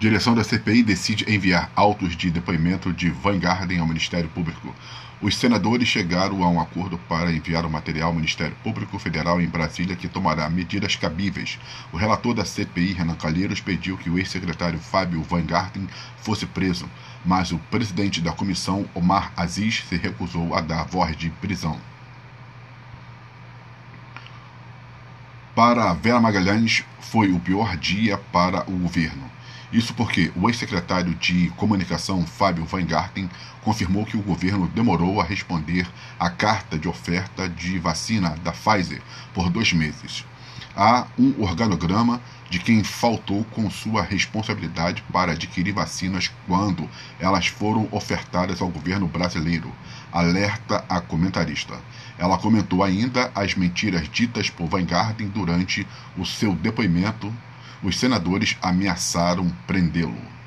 Direção da CPI decide enviar autos de depoimento de Van Garden ao Ministério Público. Os senadores chegaram a um acordo para enviar o material ao Ministério Público Federal em Brasília, que tomará medidas cabíveis. O relator da CPI, Renan Calheiros, pediu que o ex-secretário Fábio Van Garten fosse preso, mas o presidente da comissão, Omar Aziz, se recusou a dar voz de prisão. Para Vera Magalhães, foi o pior dia para o governo. Isso porque o ex-secretário de Comunicação, Fábio Weingarten, confirmou que o governo demorou a responder à carta de oferta de vacina da Pfizer por dois meses. Há um organograma de quem faltou com sua responsabilidade para adquirir vacinas quando elas foram ofertadas ao governo brasileiro, alerta a comentarista. Ela comentou ainda as mentiras ditas por Weingarten durante o seu depoimento os senadores ameaçaram prendê-lo.